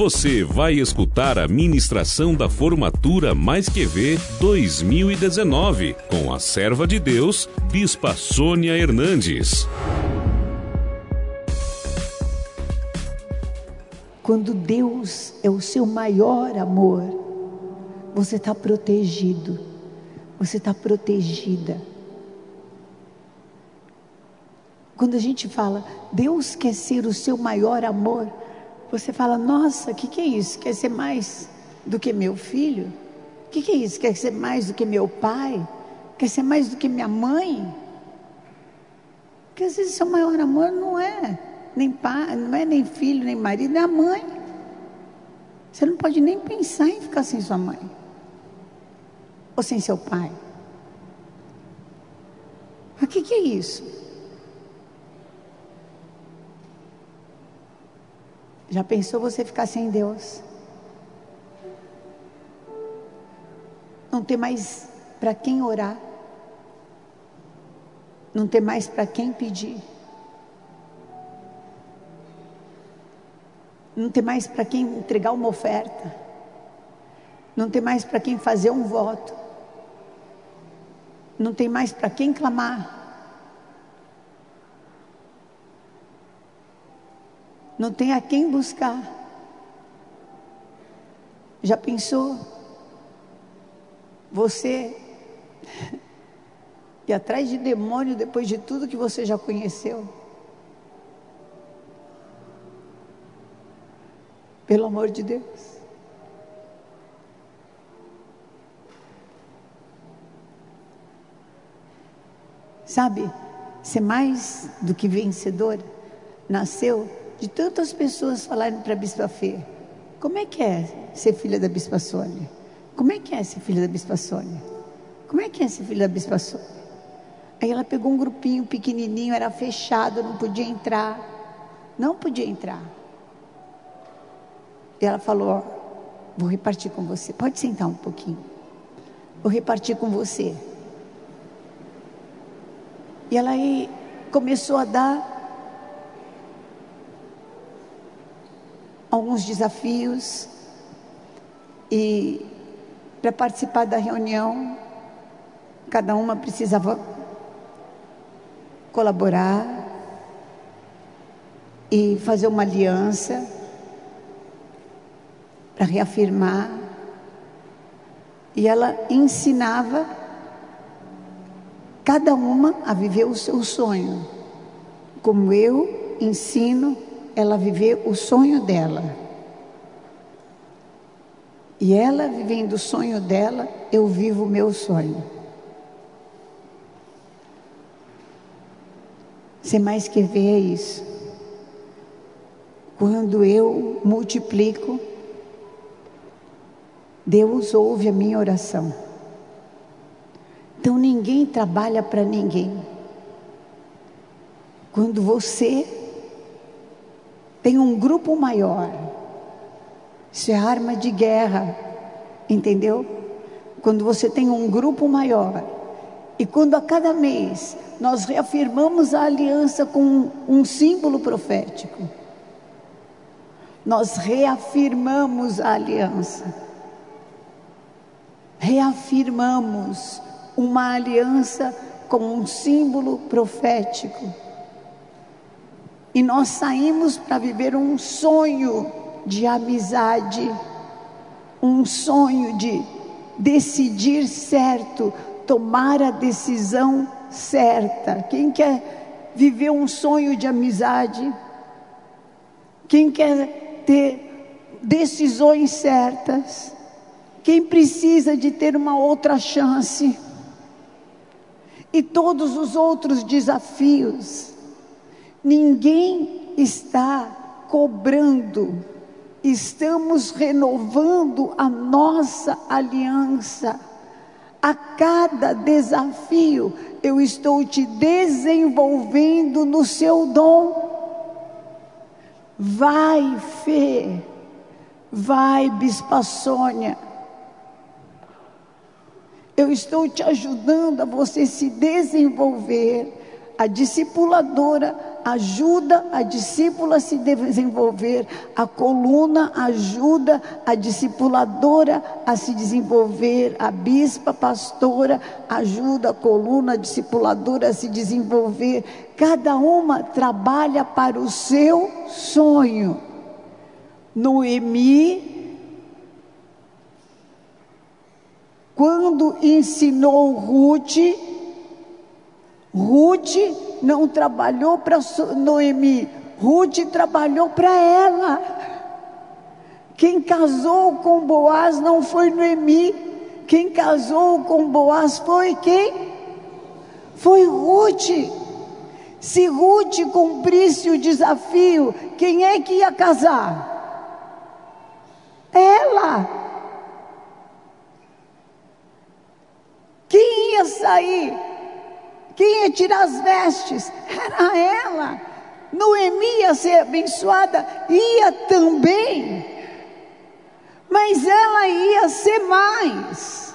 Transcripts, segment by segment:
Você vai escutar a ministração da formatura Mais Que Vê 2019 com a serva de Deus, Bispa Sônia Hernandes. Quando Deus é o seu maior amor, você está protegido, você está protegida. Quando a gente fala, Deus quer ser o seu maior amor, você fala, nossa, o que, que é isso? Quer ser mais do que meu filho? O que, que é isso? Quer ser mais do que meu pai? Quer ser mais do que minha mãe? Porque às vezes seu maior amor não é nem pai, não é nem filho, nem marido, é a mãe. Você não pode nem pensar em ficar sem sua mãe. Ou sem seu pai. O que, que é isso? Já pensou você ficar sem Deus? Não ter mais para quem orar? Não ter mais para quem pedir? Não ter mais para quem entregar uma oferta? Não ter mais para quem fazer um voto? Não tem mais para quem clamar? Não tem a quem buscar. Já pensou? Você e atrás de demônio depois de tudo que você já conheceu? Pelo amor de Deus. Sabe, ser mais do que vencedor nasceu de tantas pessoas falarem para a Bispa Fê, como é que é ser filha da Bispa Sônia? Como é que é ser filha da Bispa Sônia? Como é que é ser filha da Bispa Sônia? Aí ela pegou um grupinho pequenininho, era fechado, não podia entrar. Não podia entrar. E ela falou: ó, Vou repartir com você. Pode sentar um pouquinho. Vou repartir com você. E ela aí começou a dar alguns desafios e para participar da reunião, cada uma precisava colaborar e fazer uma aliança para reafirmar. E ela ensinava cada uma a viver o seu sonho, como eu ensino ela viver o sonho dela. E ela vivendo o sonho dela, eu vivo o meu sonho. Você mais que ver é isso. Quando eu multiplico, Deus ouve a minha oração. Então ninguém trabalha para ninguém. Quando você tem um grupo maior. Isso é arma de guerra, entendeu? Quando você tem um grupo maior. E quando a cada mês nós reafirmamos a aliança com um símbolo profético, nós reafirmamos a aliança. Reafirmamos uma aliança com um símbolo profético. E nós saímos para viver um sonho de amizade, um sonho de decidir certo, tomar a decisão certa. Quem quer viver um sonho de amizade? Quem quer ter decisões certas? Quem precisa de ter uma outra chance? E todos os outros desafios Ninguém está cobrando, estamos renovando a nossa aliança. A cada desafio, eu estou te desenvolvendo no seu dom. Vai, Fê, vai, Bispa Sônia. Eu estou te ajudando a você se desenvolver. A discipuladora ajuda a discípula a se desenvolver, a coluna ajuda a discipuladora a se desenvolver, a bispa pastora ajuda a coluna a discipuladora a se desenvolver. Cada uma trabalha para o seu sonho. Noemi, quando ensinou Ruth, Ruth não trabalhou para Noemi, Ruth trabalhou para ela. Quem casou com Boaz não foi Noemi, quem casou com Boaz foi quem? Foi Ruth. Se Ruth cumprisse o desafio, quem é que ia casar? Ela. Quem ia sair? Quem ia tirar as vestes? Era ela. Noemi ia ser abençoada, ia também. Mas ela ia ser mais.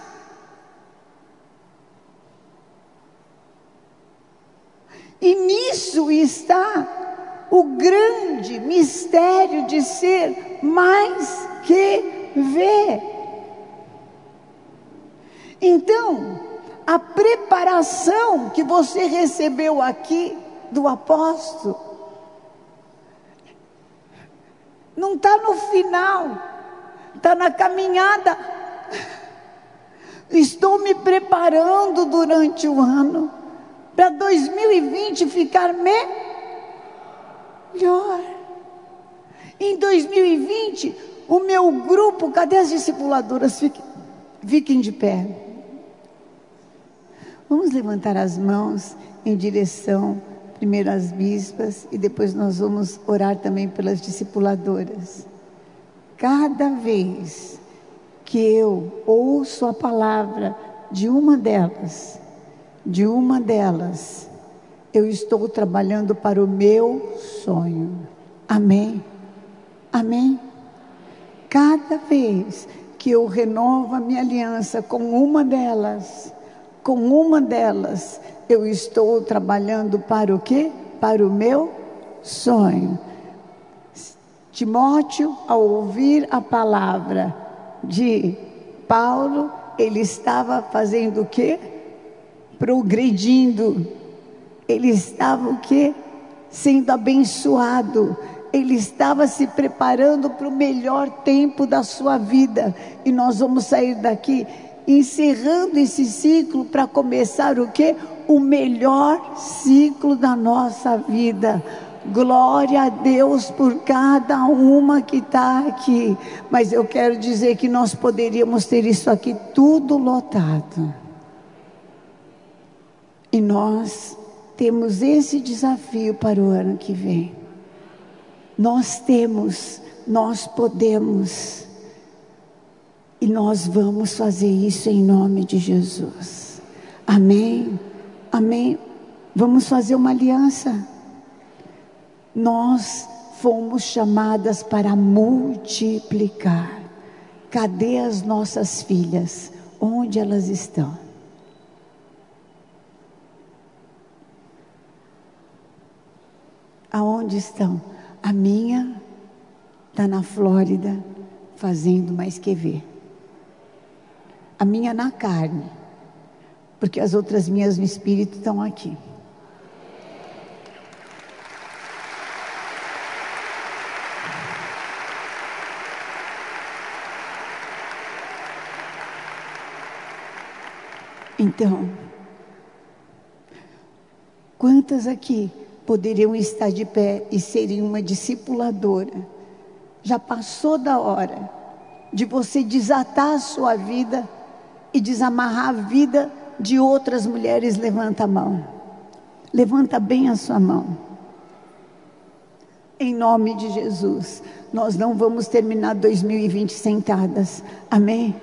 E nisso está o grande mistério de ser mais que ver. Então, a preparação que você recebeu aqui do apóstolo não está no final, está na caminhada. Estou me preparando durante o ano para 2020 ficar melhor. Em 2020, o meu grupo, cadê as discipuladoras? Fiquem, fiquem de pé. Vamos levantar as mãos em direção primeiro às bispas e depois nós vamos orar também pelas discipuladoras. Cada vez que eu ouço a palavra de uma delas, de uma delas, eu estou trabalhando para o meu sonho. Amém? Amém? Cada vez que eu renovo a minha aliança com uma delas, com uma delas, eu estou trabalhando para o quê? Para o meu sonho. Timóteo, ao ouvir a palavra de Paulo, ele estava fazendo o quê? Progredindo. Ele estava o quê? Sendo abençoado. Ele estava se preparando para o melhor tempo da sua vida. E nós vamos sair daqui encerrando esse ciclo para começar o que? O melhor ciclo da nossa vida. Glória a Deus por cada uma que está aqui. Mas eu quero dizer que nós poderíamos ter isso aqui tudo lotado. E nós temos esse desafio para o ano que vem. Nós temos, nós podemos. E nós vamos fazer isso em nome de Jesus. Amém. Amém. Vamos fazer uma aliança. Nós fomos chamadas para multiplicar. Cadê as nossas filhas? Onde elas estão? Aonde estão? A minha está na Flórida, fazendo mais que ver a minha na carne, porque as outras minhas no espírito estão aqui. Então, quantas aqui poderiam estar de pé e serem uma discipuladora? Já passou da hora de você desatar a sua vida e desamarrar a vida de outras mulheres, levanta a mão. Levanta bem a sua mão. Em nome de Jesus, nós não vamos terminar 2020 sentadas. Amém?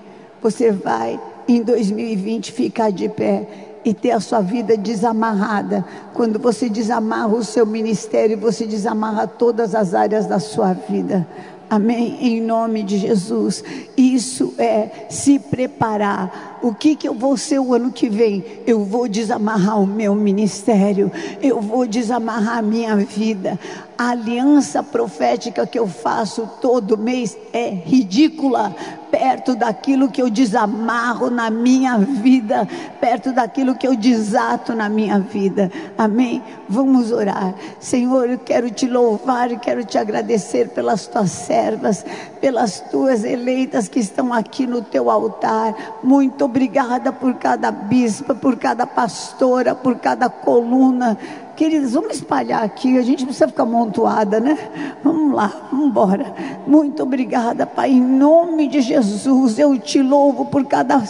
Você vai em 2020 ficar de pé e ter a sua vida desamarrada. Quando você desamarra o seu ministério, você desamarra todas as áreas da sua vida. Amém? Em nome de Jesus. Isso é se preparar. O que, que eu vou ser o ano que vem? Eu vou desamarrar o meu ministério. Eu vou desamarrar a minha vida. A aliança profética que eu faço todo mês é ridícula perto daquilo que eu desamarro na minha vida, perto daquilo que eu desato na minha vida. Amém? Vamos orar. Senhor, eu quero te louvar e quero te agradecer pelas tuas servas, pelas tuas eleitas que estão aqui no teu altar. Muito obrigada por cada bispa, por cada pastora, por cada coluna. Queridos, vamos espalhar aqui, a gente não precisa ficar amontoada, né? Vamos lá, vamos embora. Muito obrigada, Pai, em nome de Jesus, eu te louvo por cada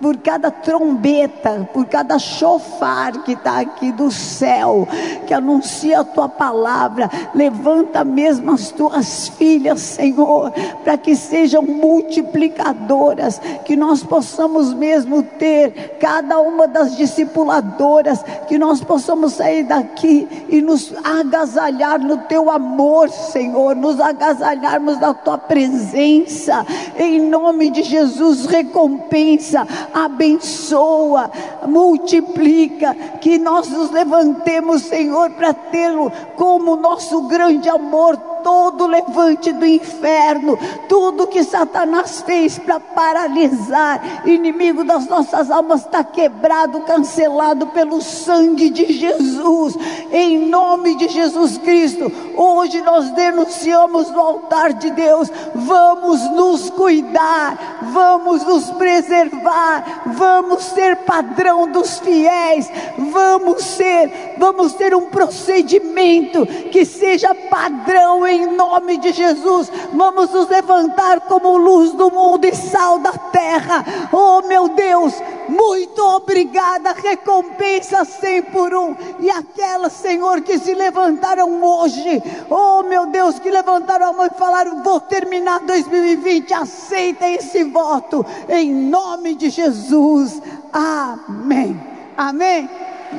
por cada trombeta, por cada chofar que está aqui do céu, que anuncia a tua palavra. Levanta mesmo as tuas filhas, Senhor, para que sejam multiplicadoras, que nós possamos mesmo ter cada uma das discipuladoras, que nós possamos sair daqui e nos agasalhar no teu amor, Senhor, nos agasalharmos da tua presença, em nome de Jesus, recompensa abençoa, multiplica, que nós nos levantemos, Senhor, para tê-lo como nosso grande amor todo levante do inferno, tudo que Satanás fez para paralisar, inimigo das nossas almas, está quebrado, cancelado pelo sangue de Jesus, em nome de Jesus Cristo. Hoje nós denunciamos no altar de Deus: vamos nos cuidar, vamos nos preservar, vamos ser padrão dos fiéis, vamos ser, vamos ter um procedimento que seja padrão em nome de Jesus. Vamos nos levantar como luz do mundo e sal da terra. Oh meu Deus, muito obrigada. Recompensa cem por um. E aquelas, Senhor, que se levantaram hoje. Oh meu Deus, que levantaram a mão e falaram: Vou terminar 2020. Aceita esse voto. Em nome de Jesus. Amém. Amém.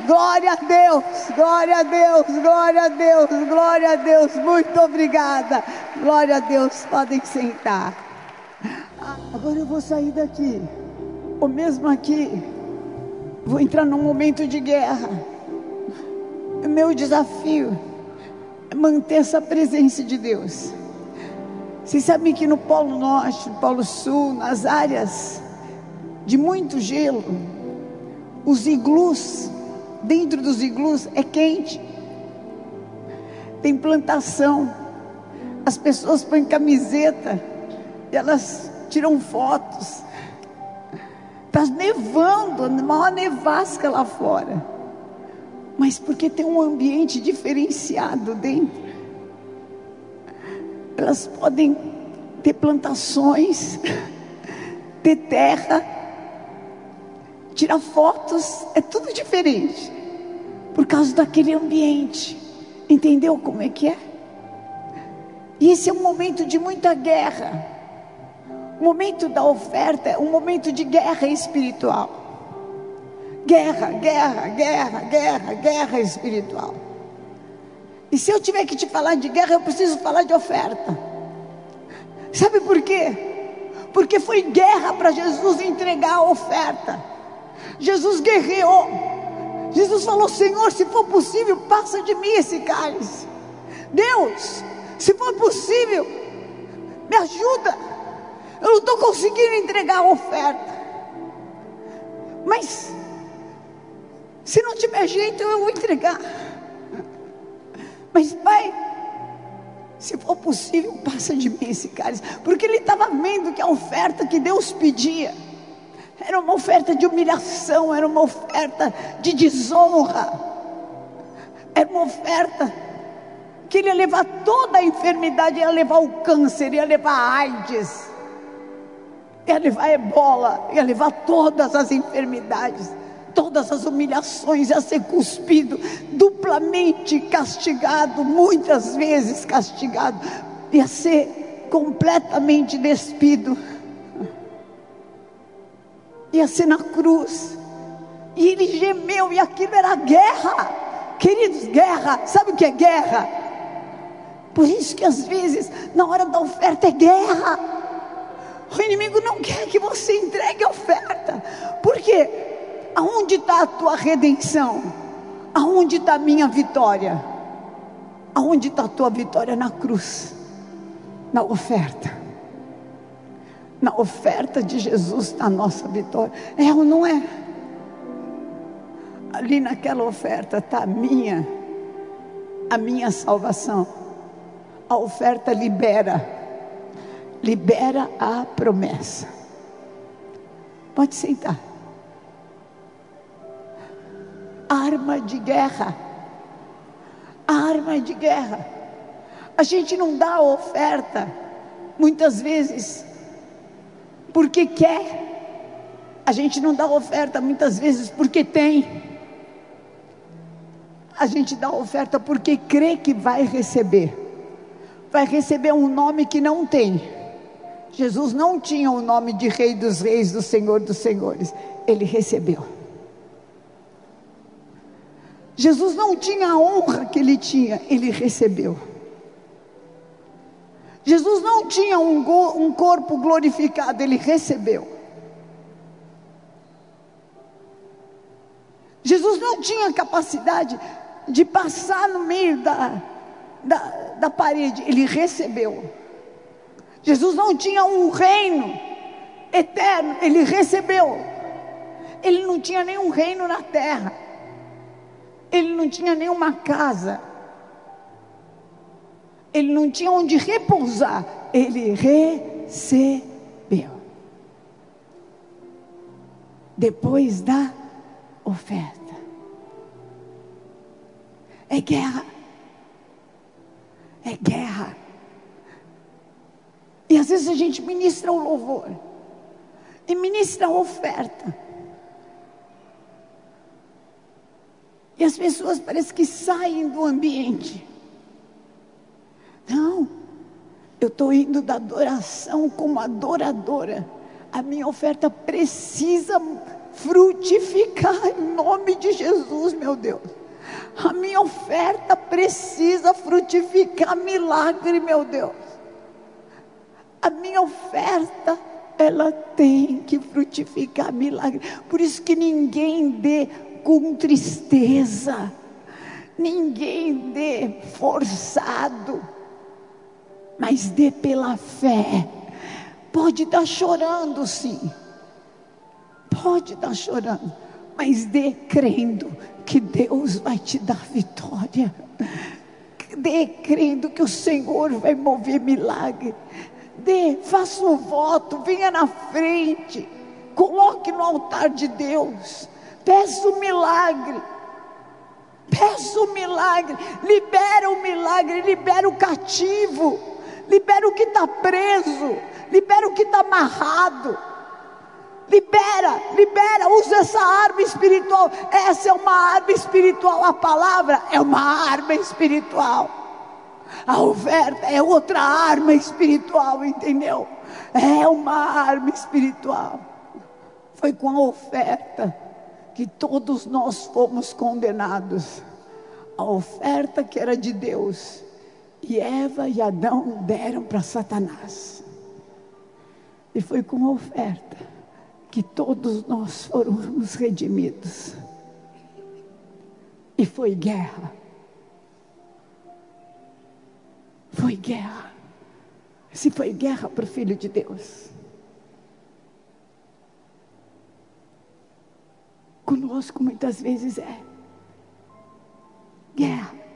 Glória a Deus, glória a Deus, glória a Deus, glória a Deus. Muito obrigada. Glória a Deus. Podem sentar. Agora eu vou sair daqui. Ou mesmo aqui, vou entrar num momento de guerra. O meu desafio é manter essa presença de Deus. Vocês sabem que no Polo Norte, no Polo Sul, nas áreas de muito gelo, os iglus Dentro dos iglus é quente. Tem plantação. As pessoas põem camiseta e elas tiram fotos. Está nevando, maior nevasca lá fora. Mas porque tem um ambiente diferenciado dentro. Elas podem ter plantações, ter terra tirar fotos, é tudo diferente. Por causa daquele ambiente. Entendeu como é que é? E esse é um momento de muita guerra. O momento da oferta é um momento de guerra espiritual. Guerra, guerra, guerra, guerra, guerra espiritual. E se eu tiver que te falar de guerra, eu preciso falar de oferta. Sabe por quê? Porque foi guerra para Jesus entregar a oferta. Jesus guerreou. Jesus falou: Senhor, se for possível, passa de mim esse cálice. Deus, se for possível, me ajuda. Eu não estou conseguindo entregar a oferta. Mas, se não tiver jeito, eu vou entregar. Mas, Pai, se for possível, passa de mim esse cálice. Porque ele estava vendo que a oferta que Deus pedia era uma oferta de humilhação, era uma oferta de desonra, era uma oferta que ele ia levar toda a enfermidade, ia levar o câncer, ia levar a AIDS, ia levar a ebola, ia levar todas as enfermidades, todas as humilhações, ia ser cuspido, duplamente castigado, muitas vezes castigado, ia ser completamente despido ia ser na cruz. E ele gemeu, e aquilo era guerra. Queridos, guerra, sabe o que é guerra? Por isso que às vezes, na hora da oferta é guerra. O inimigo não quer que você entregue a oferta. Por quê? Aonde está a tua redenção? Aonde está a minha vitória? Aonde está a tua vitória? Na cruz, na oferta. Na oferta de Jesus está a nossa vitória. É ou não é? Ali naquela oferta está a minha, a minha salvação. A oferta libera, libera a promessa. Pode sentar. Arma de guerra. Arma de guerra. A gente não dá oferta, muitas vezes, porque quer. A gente não dá oferta muitas vezes porque tem. A gente dá oferta porque crê que vai receber. Vai receber um nome que não tem. Jesus não tinha o nome de Rei dos Reis, do Senhor dos Senhores. Ele recebeu. Jesus não tinha a honra que ele tinha, ele recebeu. Jesus não tinha um, um corpo glorificado, ele recebeu. Jesus não tinha capacidade de passar no meio da, da, da parede, ele recebeu. Jesus não tinha um reino eterno, ele recebeu. Ele não tinha nenhum reino na terra, ele não tinha nenhuma casa, ele não tinha onde repousar, ele recebeu. Depois da oferta. É guerra. É guerra. E às vezes a gente ministra o louvor e ministra a oferta. E as pessoas parecem que saem do ambiente. Não, eu estou indo da adoração como adoradora. A minha oferta precisa frutificar em nome de Jesus, meu Deus. A minha oferta precisa frutificar milagre, meu Deus. A minha oferta, ela tem que frutificar milagre. Por isso que ninguém dê com tristeza. Ninguém dê forçado. Mas dê pela fé. Pode estar chorando, sim. Pode estar chorando, mas dê crendo que Deus vai te dar vitória. Dê crendo que o Senhor vai mover milagre. Dê, faça um voto, venha na frente, coloque no altar de Deus, peça um milagre. Peça um milagre, libera o milagre, libera o cativo, libera o que está preso, libera o que está amarrado. Libera, libera, usa essa arma espiritual. Essa é uma arma espiritual. A palavra é uma arma espiritual. A oferta é outra arma espiritual, entendeu? É uma arma espiritual. Foi com a oferta que todos nós fomos condenados. A oferta que era de Deus. E Eva e Adão deram para Satanás. E foi com a oferta que todos nós fomos redimidos. E foi guerra. Foi guerra. Se foi guerra para o Filho de Deus. Conosco muitas vezes é guerra.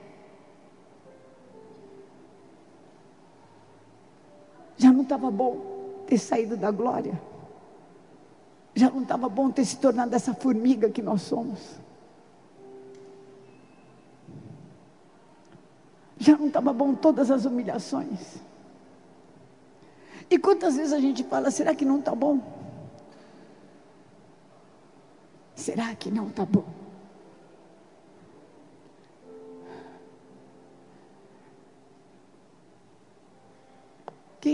Já não estava bom ter saído da glória. Já não estava bom ter se tornado essa formiga que nós somos. Já não estava bom todas as humilhações. E quantas vezes a gente fala, será que não está bom? Será que não está bom?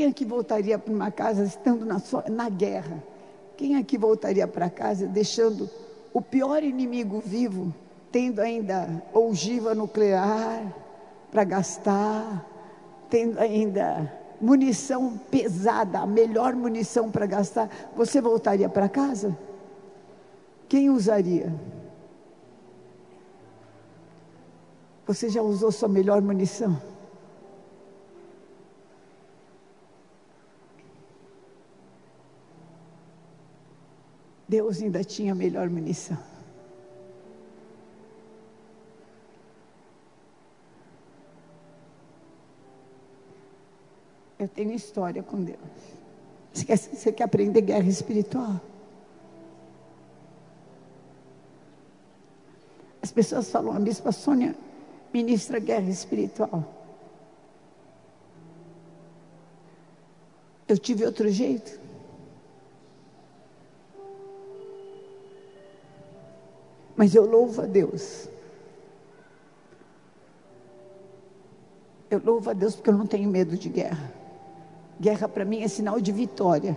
Quem que voltaria para uma casa estando na, na guerra? Quem aqui voltaria para casa deixando o pior inimigo vivo, tendo ainda ogiva nuclear para gastar, tendo ainda munição pesada, a melhor munição para gastar, você voltaria para casa? Quem usaria? Você já usou sua melhor munição? Deus ainda tinha melhor munição. Eu tenho história com Deus. Você quer, você quer aprender guerra espiritual? As pessoas falam, a bispa Sônia ministra guerra espiritual. Eu tive outro jeito. Mas eu louvo a Deus. Eu louvo a Deus porque eu não tenho medo de guerra. Guerra para mim é sinal de vitória.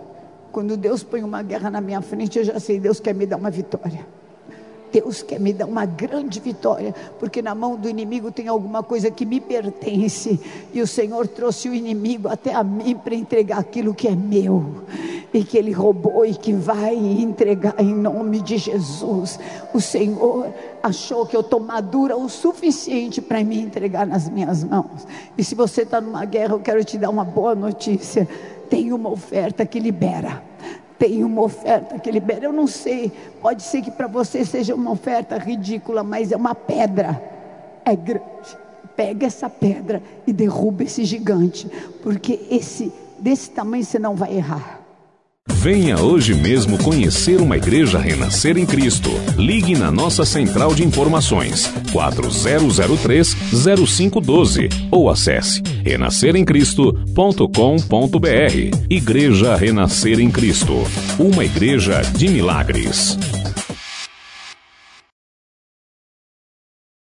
Quando Deus põe uma guerra na minha frente, eu já sei, Deus quer me dar uma vitória. Deus quer me dar uma grande vitória, porque na mão do inimigo tem alguma coisa que me pertence, e o Senhor trouxe o inimigo até a mim para entregar aquilo que é meu, e que ele roubou e que vai entregar em nome de Jesus. O Senhor achou que eu estou madura o suficiente para me entregar nas minhas mãos. E se você está numa guerra, eu quero te dar uma boa notícia: tem uma oferta que libera tem uma oferta que libera. Eu não sei, pode ser que para você seja uma oferta ridícula, mas é uma pedra, é grande. Pega essa pedra e derruba esse gigante, porque esse desse tamanho você não vai errar. Venha hoje mesmo conhecer uma igreja renascer em Cristo. Ligue na nossa central de informações 4003-0512 ou acesse renasceremcristo.com.br. Igreja Renascer em Cristo, uma igreja de milagres.